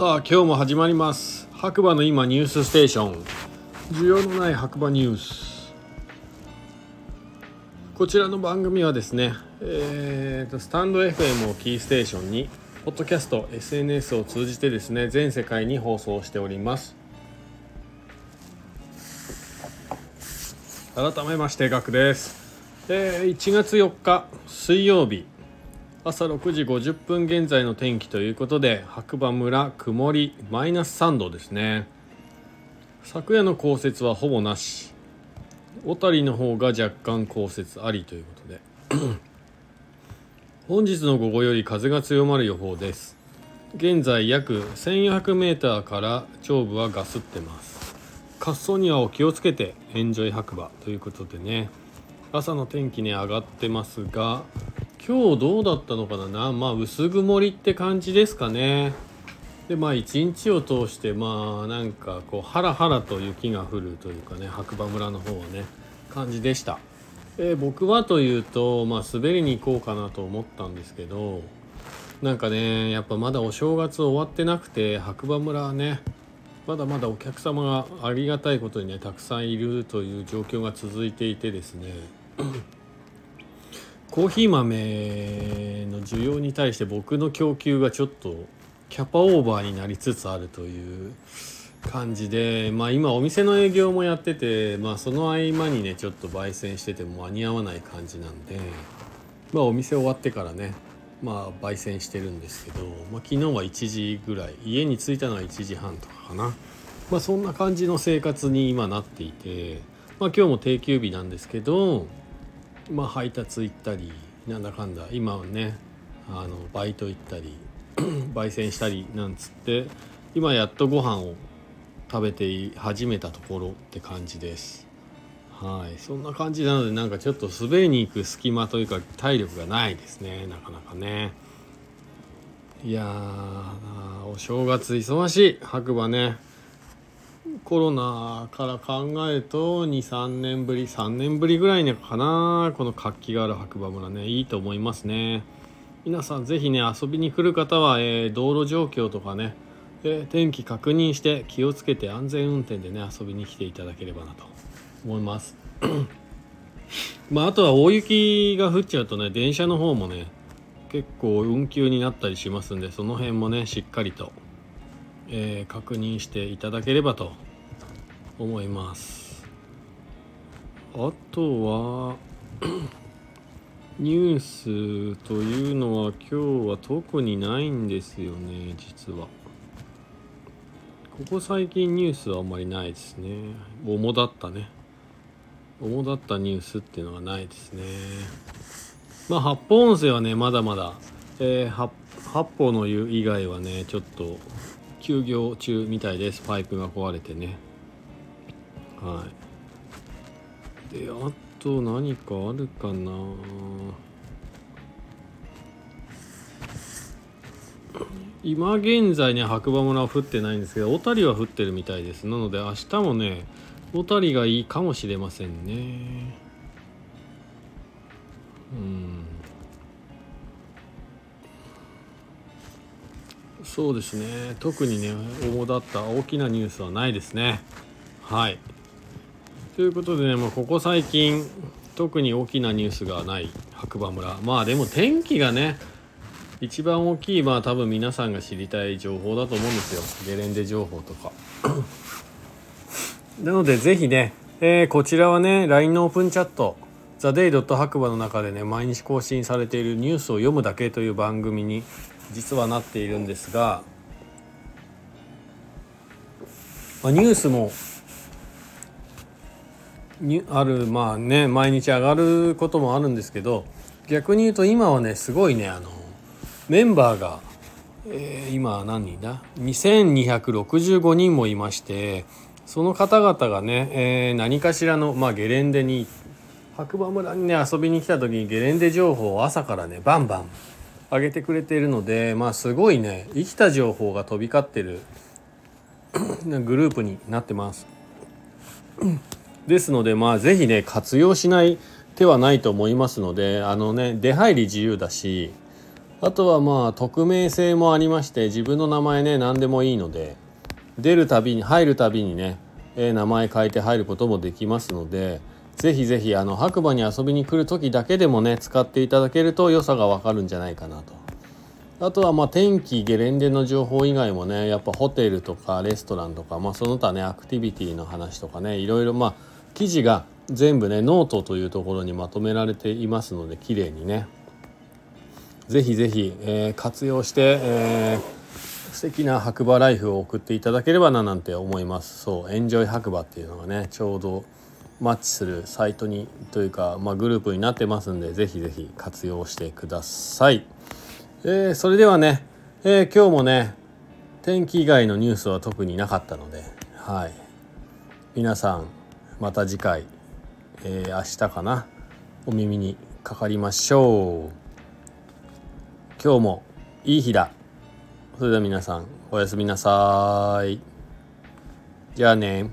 さあ今日も始まります。白馬の今ニュースステーション。需要のない白馬ニュース。こちらの番組はですね、えーと、スタンド FM をキーステーションにポッドキャスト SNS を通じてですね全世界に放送しております。改めましてガクです、えー、1月4日水曜日。朝6時50分現在の天気ということで白馬村曇りマイナス3度ですね。昨夜の降雪はほぼなし。小谷の方が若干降雪ありということで。本日の午後より風が強まる予報です。現在約 1400m から上部はガスってます。滑走にはお気をつけてエンジョイ白馬ということでね。朝の天気ね上がってますが今日どうだったのかな？まあ薄曇りって感じですかね。でまあ一日を通してまあなんかこうハラハラと雪が降るというかね白馬村の方はね感じでした、えー、僕はというとまあ滑りに行こうかなと思ったんですけどなんかねやっぱまだお正月終わってなくて白馬村はねまだまだお客様がありがたいことにねたくさんいるという状況が続いていてですね。コーヒー豆の需要に対して僕の供給がちょっとキャパオーバーになりつつあるという感じで、まあ、今お店の営業もやってて、まあ、その合間にねちょっと焙煎してても間に合わない感じなんで、まあ、お店終わってからね、まあ、焙煎してるんですけど、まあ、昨日は1時ぐらい家に着いたのは1時半とかかな、まあ、そんな感じの生活に今なっていて、まあ、今日も定休日なんですけどまあ配達行ったりなんだかんだ今はねあのバイト行ったり 焙煎したりなんつって今やっとご飯を食べて始めたところって感じです。はい。そんな感じなのでなんかちょっと滑りに行く隙間というか体力がないですねなかなかね。いやお正月忙しい白馬ね。コロナから考えると23年ぶり3年ぶりぐらいかな。この活気がある白馬村ね。いいと思いますね。皆さん是非ね遊びに来る方は、えー、道路状況とかね、えー、天気確認して気をつけて安全運転でね遊びに来ていただければなと思います。まああとは大雪が降っちゃうとね電車の方もね結構運休になったりしますんでその辺もねしっかりとえー、確認していただければと思います。あとは ニュースというのは今日は特にないんですよね実は。ここ最近ニュースはあんまりないですね。主だったね。主だったニュースっていうのがないですね。まあ発砲音声はねまだまだ、えー、発砲の言う以外はねちょっと休業中みたいです。パイプが壊れてね。はい。であと何かあるかな？今現在ね白馬村は降ってないんですけど小谷は降ってるみたいです。なので明日もね小谷がいいかもしれませんね。うん。そうですね。特にね主だった大きなニュースはないですね。はい。ということでね、まあ、ここ最近特に大きなニュースがない白馬村。まあでも天気がね一番大きいまあ多分皆さんが知りたい情報だと思うんですよ。ゲレンデ情報とか。なのでぜひね、えー、こちらはね LINE のオープンチャットザ・デイ・ドット白馬の中でね毎日更新されているニュースを読むだけという番組に実はなっているんですが、まあ、ニュースもにあるまあね毎日上がることもあるんですけど逆に言うと今はねすごいねあのメンバーが、えー、今何人だ？2265人もいましてその方々がね、えー、何かしらの、まあ、ゲレンデに白馬村にね遊びに来た時にゲレンデ情報を朝からねバンバン上げてくれているのでまあすごいね生きた情報が飛び交ってる グループになってます。ですのでまあ是非ね活用しない手はないと思いますのであのね出入り自由だしあとはまあ匿名性もありまして自分の名前ね何でもいいので出るたびに入るたびにね、えー、名前変えて入ることもできますのでぜひぜひあの白馬に遊びに来る時だけでもね使っていただけると良さがわかるんじゃないかなと。あとはま天気ゲレンデの情報以外もねやっぱホテルとかレストランとか、まあ、その他ねアクティビティの話とかねいろいろまあ記事が全部ねノートというところにまとめられていますので綺麗にね。ぜひぜひ、えー、活用して、えー、素敵な白馬ライフを送っていただければななんて思います。そうエンジョイ白馬っていうのがねちょうどマッチするサイトにというか、まあ、グループになってますんでぜひぜひ活用してください、えー、それではね、えー、今日もね天気以外のニュースは特になかったのではい。皆さんまた次回、えー、明日かなお耳にかかりましょう。今日もいい日だ。それでは皆さんおやすみなさい。じゃあね